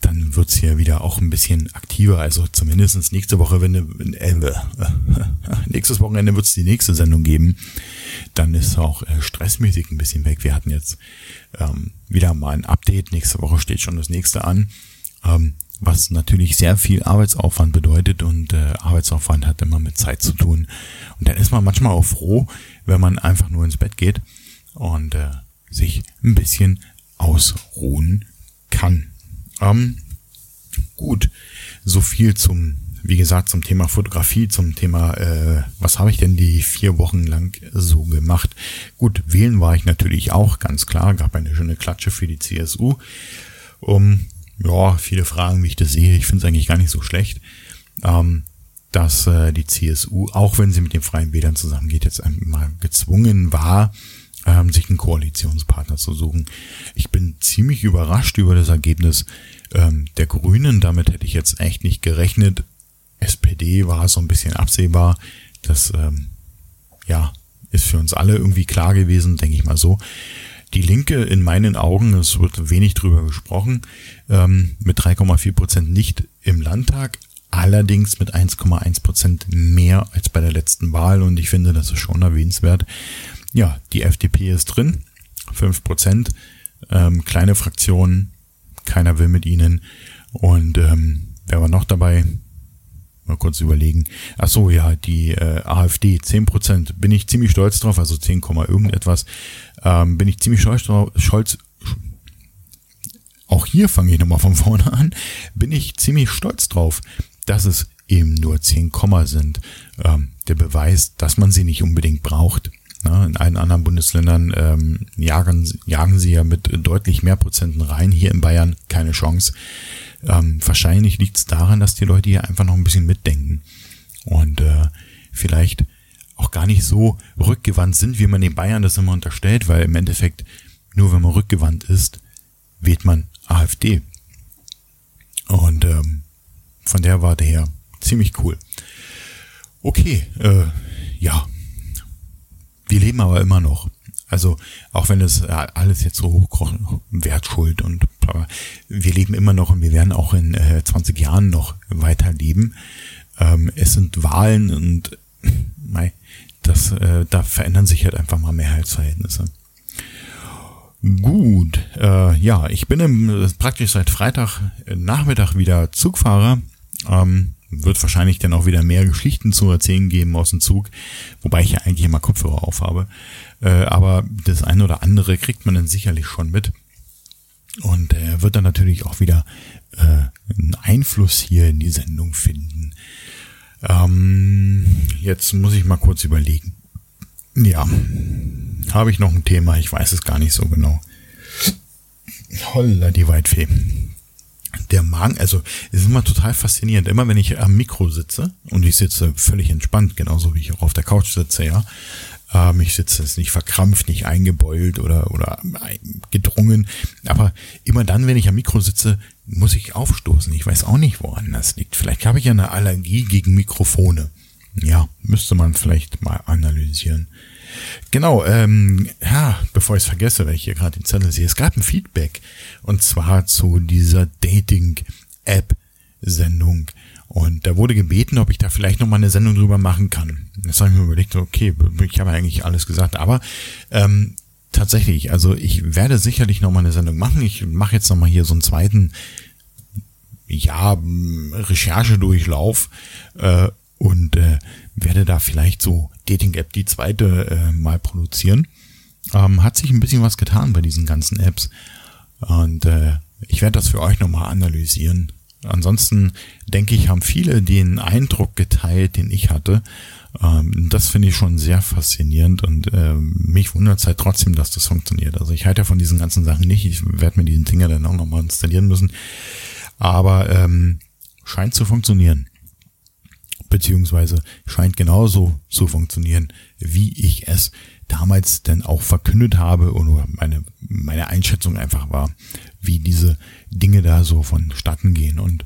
Speaker 1: dann wird's hier wieder auch ein bisschen aktiver. Also zumindestens nächste Woche, wenn, äh, äh, nächstes Wochenende wird's die nächste Sendung geben. Dann ist auch äh, stressmäßig ein bisschen weg. Wir hatten jetzt ähm, wieder mal ein Update. Nächste Woche steht schon das nächste an. Ähm, was natürlich sehr viel Arbeitsaufwand bedeutet und äh, Arbeitsaufwand hat immer mit Zeit zu tun. Und dann ist man manchmal auch froh, wenn man einfach nur ins Bett geht und äh, sich ein bisschen ausruhen kann. Ähm, gut, so viel zum, wie gesagt, zum Thema Fotografie, zum Thema, äh, was habe ich denn die vier Wochen lang so gemacht? Gut, wählen war ich natürlich auch, ganz klar, gab eine schöne Klatsche für die CSU. Um, ja, viele Fragen, wie ich das sehe. Ich finde es eigentlich gar nicht so schlecht, ähm, dass äh, die CSU, auch wenn sie mit den Freien Wählern zusammengeht, jetzt einmal gezwungen war, ähm, sich einen Koalitionspartner zu suchen. Ich bin ziemlich überrascht über das Ergebnis ähm, der Grünen. Damit hätte ich jetzt echt nicht gerechnet. SPD war so ein bisschen absehbar. Das ähm, ja ist für uns alle irgendwie klar gewesen, denke ich mal so. Die Linke in meinen Augen, es wird wenig drüber gesprochen, ähm, mit 3,4 Prozent nicht im Landtag, allerdings mit 1,1 Prozent mehr als bei der letzten Wahl und ich finde, das ist schon erwähnenswert. Ja, die FDP ist drin, 5 Prozent, ähm, kleine Fraktion, keiner will mit ihnen und ähm, wer war noch dabei? Mal kurz überlegen. Ach so, ja, die äh, AfD, 10%. Bin ich ziemlich stolz drauf, also 10, irgendetwas. Ähm, bin ich ziemlich stolz drauf. Scholz, auch hier fange ich nochmal von vorne an. Bin ich ziemlich stolz drauf, dass es eben nur 10, sind. Ähm, der Beweis, dass man sie nicht unbedingt braucht. Ja, in allen anderen Bundesländern ähm, jagen, jagen sie ja mit deutlich mehr Prozenten rein. Hier in Bayern keine Chance. Ähm, wahrscheinlich liegt es daran, dass die Leute hier einfach noch ein bisschen mitdenken und äh, vielleicht auch gar nicht so rückgewandt sind, wie man den Bayern das immer unterstellt, weil im Endeffekt nur wenn man rückgewandt ist, wählt man AfD. Und ähm, von der Warte her ziemlich cool. Okay, äh, ja. Wir leben aber immer noch. Also auch wenn es alles jetzt so hochkocht, Wertschuld und wir leben immer noch und wir werden auch in äh, 20 Jahren noch weiterleben. Ähm, es sind Wahlen und mei, das, äh, da verändern sich halt einfach mal Mehrheitsverhältnisse. Gut, äh, ja, ich bin im, praktisch seit Freitag Nachmittag wieder Zugfahrer. Ähm, wird wahrscheinlich dann auch wieder mehr Geschichten zu erzählen geben aus dem Zug, wobei ich ja eigentlich immer Kopfhörer auf habe. Äh, aber das eine oder andere kriegt man dann sicherlich schon mit. Und er wird dann natürlich auch wieder äh, einen Einfluss hier in die Sendung finden. Ähm, jetzt muss ich mal kurz überlegen. Ja, habe ich noch ein Thema? Ich weiß es gar nicht so genau. Holla, die Weitfee. Der Magen, also es ist immer total faszinierend. Immer wenn ich am Mikro sitze und ich sitze völlig entspannt, genauso wie ich auch auf der Couch sitze, ja, ähm, ich sitze jetzt nicht verkrampft, nicht eingebeult oder, oder gedrungen. Aber immer dann, wenn ich am Mikro sitze, muss ich aufstoßen. Ich weiß auch nicht, woran das liegt. Vielleicht habe ich ja eine Allergie gegen Mikrofone. Ja, müsste man vielleicht mal analysieren. Genau, ähm, ja, bevor ich es vergesse, weil ich hier gerade den Zettel sehe, es gab ein Feedback und zwar zu dieser Dating-App-Sendung. Und da wurde gebeten, ob ich da vielleicht nochmal eine Sendung drüber machen kann. Das habe ich mir überlegt, okay, ich habe eigentlich alles gesagt, aber ähm, tatsächlich, also ich werde sicherlich nochmal eine Sendung machen. Ich mache jetzt nochmal hier so einen zweiten, ja, Recherchedurchlauf äh, und äh, werde da vielleicht so Dating-App die zweite äh, mal produzieren. Ähm, hat sich ein bisschen was getan bei diesen ganzen Apps und äh, ich werde das für euch nochmal analysieren ansonsten denke ich, haben viele den Eindruck geteilt, den ich hatte. Ähm, das finde ich schon sehr faszinierend und äh, mich wundert es halt trotzdem, dass das funktioniert. Also ich halte ja von diesen ganzen Sachen nicht. Ich werde mir diesen Dinger dann auch nochmal installieren müssen. Aber ähm, scheint zu funktionieren. Beziehungsweise scheint genauso zu funktionieren, wie ich es damals denn auch verkündet habe oder meine, meine Einschätzung einfach war, wie diese Dinge da so vonstatten gehen. Und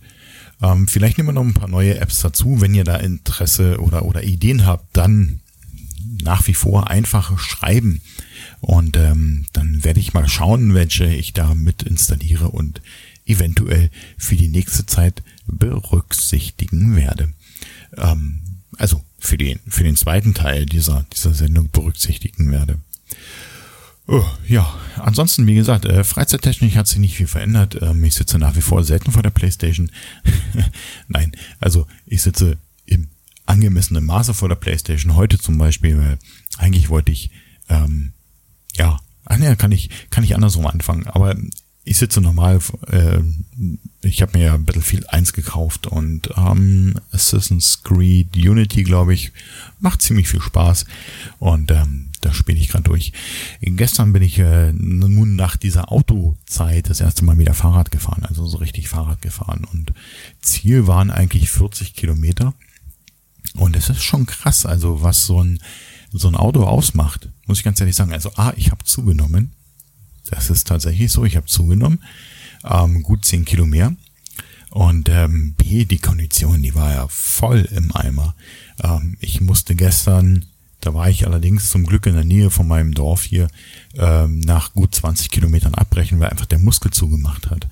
Speaker 1: ähm, vielleicht nehmen wir noch ein paar neue Apps dazu. Wenn ihr da Interesse oder, oder Ideen habt, dann nach wie vor einfach schreiben. Und ähm, dann werde ich mal schauen, welche ich da mit installiere und eventuell für die nächste Zeit berücksichtigen werde. Ähm, also für den, für den zweiten Teil dieser, dieser Sendung berücksichtigen werde. Oh, ja, ansonsten, wie gesagt, äh, freizeittechnisch hat sich nicht viel verändert. Ähm, ich sitze nach wie vor selten vor der Playstation. Nein, also ich sitze im angemessenen Maße vor der Playstation. Heute zum Beispiel, weil eigentlich wollte ich, ähm, ja, ah, ne, kann ich, kann ich andersrum anfangen. Aber ich sitze normal, äh, ich habe mir ja Battlefield 1 gekauft und ähm, Assassin's Creed Unity, glaube ich, macht ziemlich viel Spaß und ähm, da spiele ich gerade durch. Gestern bin ich äh, nun nach dieser Autozeit das erste Mal wieder Fahrrad gefahren, also so richtig Fahrrad gefahren und Ziel waren eigentlich 40 Kilometer und es ist schon krass, also was so ein so ein Auto ausmacht, muss ich ganz ehrlich sagen. Also A, ich habe zugenommen, das ist tatsächlich so. Ich habe zugenommen, ähm, gut zehn Kilo mehr. Und ähm, B, die Kondition, die war ja voll im Eimer. Ähm, ich musste gestern, da war ich allerdings zum Glück in der Nähe von meinem Dorf hier, ähm, nach gut 20 Kilometern abbrechen, weil einfach der Muskel zugemacht hat.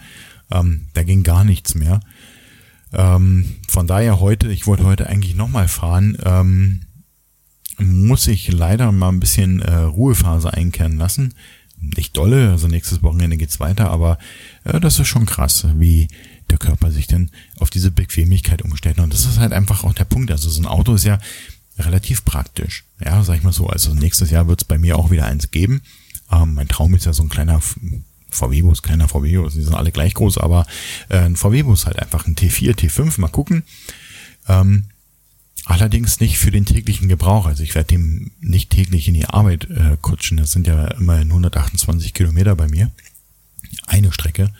Speaker 1: Ähm, da ging gar nichts mehr. Ähm, von daher heute, ich wollte heute eigentlich nochmal fahren, ähm, muss ich leider mal ein bisschen äh, Ruhephase einkehren lassen nicht dolle, also nächstes Wochenende geht's weiter, aber äh, das ist schon krass, wie der Körper sich denn auf diese Bequemlichkeit umstellt. Und das ist halt einfach auch der Punkt. Also so ein Auto ist ja relativ praktisch. Ja, sag ich mal so. Also nächstes Jahr wird's bei mir auch wieder eins geben. Ähm, mein Traum ist ja so ein kleiner VW-Bus, kleiner VW-Bus, die sind alle gleich groß, aber äh, ein VW-Bus halt einfach ein T4, T5, mal gucken. Ähm, Allerdings nicht für den täglichen Gebrauch. Also ich werde dem nicht täglich in die Arbeit äh, kutschen. Das sind ja immerhin 128 Kilometer bei mir. Eine Strecke.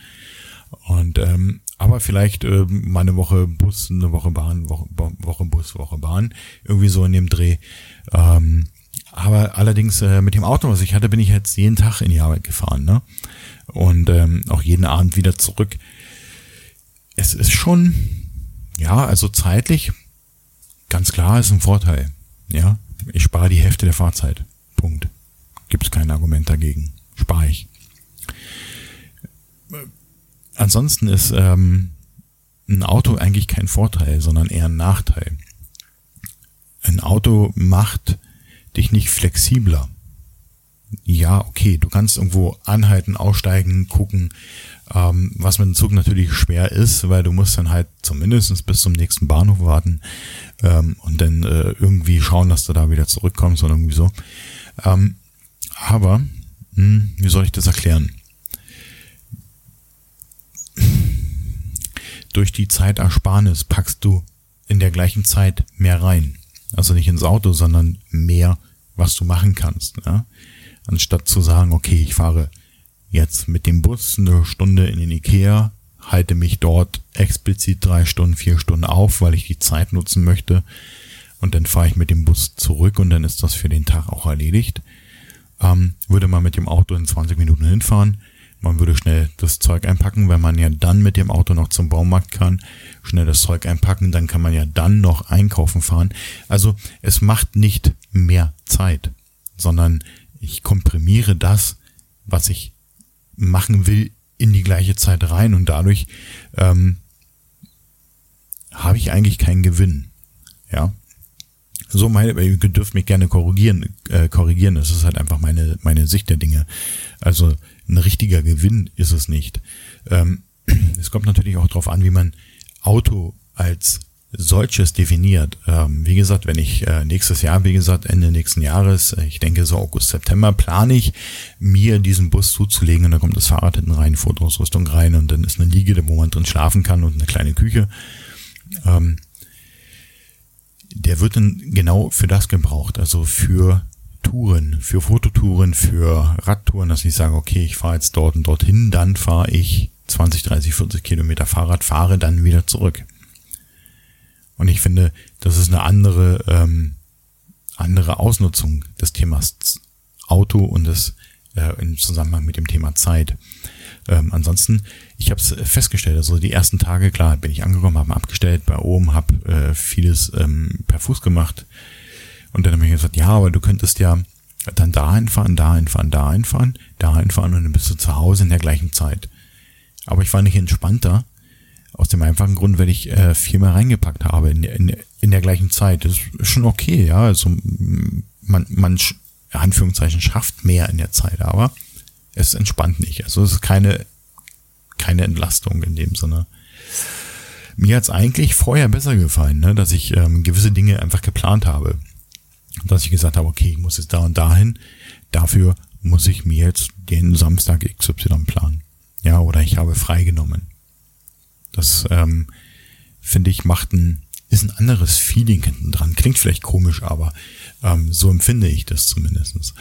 Speaker 1: Und ähm, aber vielleicht äh, mal eine Woche Bus, eine Woche Bahn, Woche, Woche Bus, Woche Bahn. Irgendwie so in dem Dreh. Ähm, aber allerdings äh, mit dem Auto, was ich hatte, bin ich jetzt jeden Tag in die Arbeit gefahren. Ne? Und ähm, auch jeden Abend wieder zurück. Es ist schon, ja, also zeitlich Ganz klar ist ein Vorteil. Ja, ich spare die Hälfte der Fahrzeit. Punkt. Gibt es kein Argument dagegen. Spare ich. Ansonsten ist ähm, ein Auto eigentlich kein Vorteil, sondern eher ein Nachteil. Ein Auto macht dich nicht flexibler. Ja, okay, du kannst irgendwo anhalten, aussteigen, gucken, ähm, was mit dem Zug natürlich schwer ist, weil du musst dann halt zumindest bis zum nächsten Bahnhof warten ähm, und dann äh, irgendwie schauen, dass du da wieder zurückkommst oder irgendwie so. Ähm, aber, mh, hm, wie soll ich das erklären? Durch die Zeitersparnis packst du in der gleichen Zeit mehr rein. Also nicht ins Auto, sondern mehr, was du machen kannst. Ja? Anstatt zu sagen, okay, ich fahre jetzt mit dem Bus eine Stunde in den Ikea, halte mich dort explizit drei Stunden, vier Stunden auf, weil ich die Zeit nutzen möchte. Und dann fahre ich mit dem Bus zurück und dann ist das für den Tag auch erledigt. Ähm, würde man mit dem Auto in 20 Minuten hinfahren, man würde schnell das Zeug einpacken, weil man ja dann mit dem Auto noch zum Baumarkt kann, schnell das Zeug einpacken, dann kann man ja dann noch einkaufen fahren. Also es macht nicht mehr Zeit, sondern ich komprimiere das, was ich machen will, in die gleiche Zeit rein und dadurch ähm, habe ich eigentlich keinen Gewinn. Ja. So meine, ihr dürft mich gerne korrigieren, äh, korrigieren. Das ist halt einfach meine, meine Sicht der Dinge. Also ein richtiger Gewinn ist es nicht. Ähm, es kommt natürlich auch darauf an, wie man Auto als solches definiert. Ähm, wie gesagt, wenn ich äh, nächstes Jahr, wie gesagt, Ende nächsten Jahres, äh, ich denke so August, September, plane ich, mir diesen Bus zuzulegen und da kommt das Fahrrad hinten rein, Fotoausrüstung rein und dann ist eine Liege, wo man drin schlafen kann und eine kleine Küche. Ähm, der wird dann genau für das gebraucht, also für Touren, für Fototouren, für Radtouren, dass ich sage, okay, ich fahre jetzt dort und dorthin, dann fahre ich 20, 30, 40 Kilometer Fahrrad, fahre dann wieder zurück. Und ich finde, das ist eine andere, ähm, andere Ausnutzung des Themas Auto und das äh, im Zusammenhang mit dem Thema Zeit. Ähm, ansonsten, ich habe es festgestellt, also die ersten Tage, klar, bin ich angekommen, habe abgestellt bei oben, habe äh, vieles ähm, per Fuß gemacht und dann habe ich gesagt, ja, aber du könntest ja dann da hinfahren, da hinfahren, da hinfahren, da hinfahren und dann bist du zu Hause in der gleichen Zeit. Aber ich war nicht entspannter, aus dem einfachen Grund, weil ich äh, viel mehr reingepackt habe in, in, in der gleichen Zeit. Das ist schon okay, ja. Also man, man Anführungszeichen schafft mehr in der Zeit, aber es entspannt nicht. Also es ist keine, keine Entlastung in dem Sinne. Mir hat's eigentlich vorher besser gefallen, ne, dass ich ähm, gewisse Dinge einfach geplant habe. Dass ich gesagt habe, okay, ich muss jetzt da und dahin. Dafür muss ich mir jetzt den Samstag XY planen. Ja, oder ich habe freigenommen. Das ähm, finde ich macht ein ist ein anderes Feeling hinten dran. Klingt vielleicht komisch, aber ähm, so empfinde ich das zumindestens.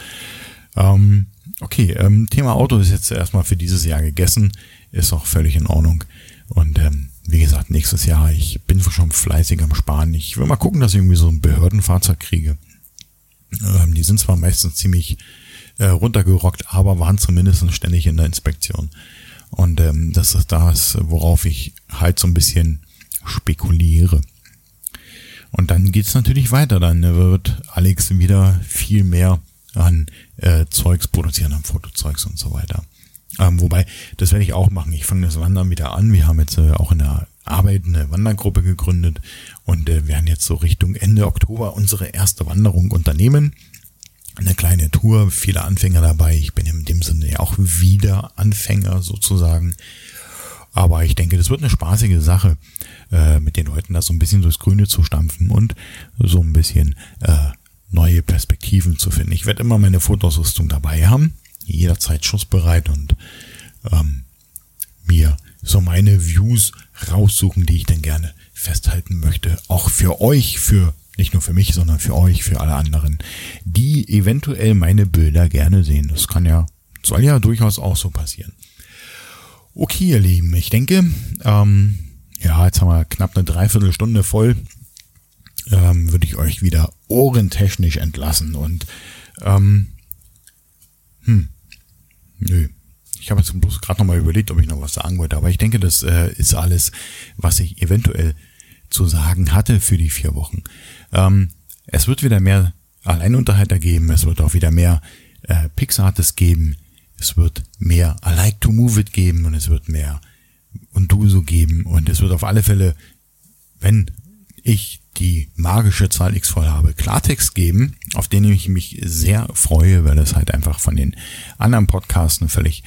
Speaker 1: Ähm, okay, ähm, Thema Auto ist jetzt erstmal für dieses Jahr gegessen, ist auch völlig in Ordnung. Und ähm, wie gesagt, nächstes Jahr, ich bin schon fleißig am Sparen. Ich will mal gucken, dass ich irgendwie so ein Behördenfahrzeug kriege. Ähm, die sind zwar meistens ziemlich äh, runtergerockt, aber waren zumindest ständig in der Inspektion. Und ähm, das ist das, worauf ich halt so ein bisschen spekuliere. Und dann geht's natürlich weiter. Dann wird Alex wieder viel mehr an äh, Zeugs produzieren, an Fotozeugs und so weiter. Ähm, wobei, das werde ich auch machen. Ich fange das Wandern wieder an. Wir haben jetzt äh, auch in der Arbeit eine Wandergruppe gegründet und äh, werden jetzt so Richtung Ende Oktober unsere erste Wanderung unternehmen eine kleine Tour, viele Anfänger dabei. Ich bin in dem Sinne ja auch wieder Anfänger sozusagen. Aber ich denke, das wird eine spaßige Sache, äh, mit den Leuten da so ein bisschen durchs Grüne zu stampfen und so ein bisschen äh, neue Perspektiven zu finden. Ich werde immer meine Fotoausrüstung dabei haben, jederzeit schussbereit und ähm, mir so meine Views raussuchen, die ich dann gerne festhalten möchte. Auch für euch, für nicht nur für mich, sondern für euch, für alle anderen, die eventuell meine Bilder gerne sehen. Das kann ja, soll ja durchaus auch so passieren. Okay, ihr Lieben, ich denke, ähm, ja, jetzt haben wir knapp eine Dreiviertelstunde voll. Ähm, würde ich euch wieder ohrentechnisch entlassen und ähm, hm, nö. Ich habe jetzt bloß gerade nochmal überlegt, ob ich noch was sagen wollte, aber ich denke, das äh, ist alles, was ich eventuell zu sagen hatte für die vier Wochen. Ähm, es wird wieder mehr Alleinunterhalter geben, es wird auch wieder mehr äh, Pixartes geben, es wird mehr I like to move it geben und es wird mehr und du so geben und es wird auf alle Fälle, wenn ich die magische Zahl X voll habe, Klartext geben, auf den ich mich sehr freue, weil es halt einfach von den anderen Podcasten völlig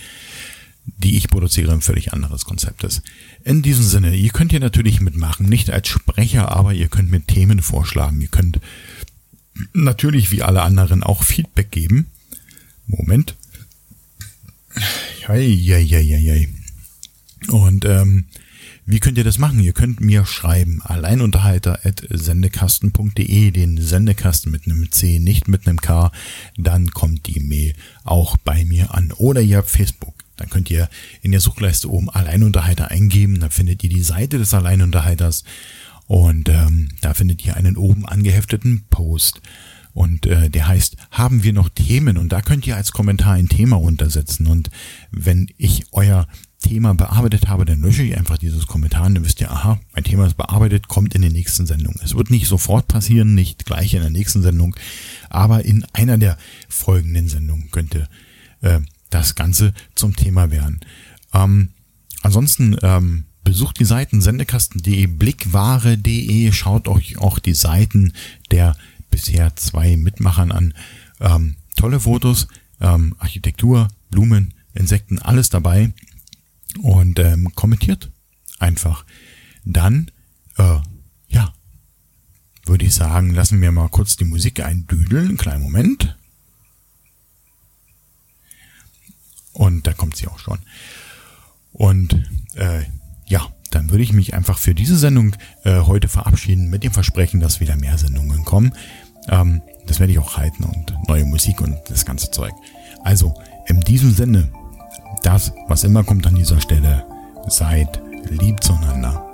Speaker 1: die ich produziere, ein völlig anderes Konzept ist. In diesem Sinne, ihr könnt hier natürlich mitmachen, nicht als Sprecher, aber ihr könnt mir Themen vorschlagen. Ihr könnt natürlich wie alle anderen auch Feedback geben. Moment. Eieieiei. Und ähm, wie könnt ihr das machen? Ihr könnt mir schreiben, alleinunterhalter.sendekasten.de, den Sendekasten mit einem C, nicht mit einem K, dann kommt die Mail auch bei mir an. Oder ihr habt Facebook. Dann könnt ihr in der Suchleiste oben Alleinunterhalter eingeben, dann findet ihr die Seite des Alleinunterhalters und ähm, da findet ihr einen oben angehefteten Post. Und äh, der heißt, haben wir noch Themen? Und da könnt ihr als Kommentar ein Thema untersetzen. Und wenn ich euer Thema bearbeitet habe, dann lösche ich einfach dieses Kommentar und dann wisst ihr, aha, mein Thema ist bearbeitet, kommt in der nächsten Sendung. Es wird nicht sofort passieren, nicht gleich in der nächsten Sendung, aber in einer der folgenden Sendungen könnte äh, das Ganze zum Thema werden. Ähm, ansonsten ähm, besucht die Seiten sendekasten.de, blickware.de, schaut euch auch die Seiten der bisher zwei Mitmachern an. Ähm, tolle Fotos, ähm, Architektur, Blumen, Insekten, alles dabei. Und ähm, kommentiert einfach. Dann, äh, ja, würde ich sagen, lassen wir mal kurz die Musik eindüdeln. Kleinen Moment. Und da kommt sie auch schon. Und äh, ja, dann würde ich mich einfach für diese Sendung äh, heute verabschieden mit dem Versprechen, dass wieder mehr Sendungen kommen. Ähm, das werde ich auch halten und neue Musik und das ganze Zeug. Also, in diesem Sinne, das, was immer kommt an dieser Stelle, seid lieb zueinander.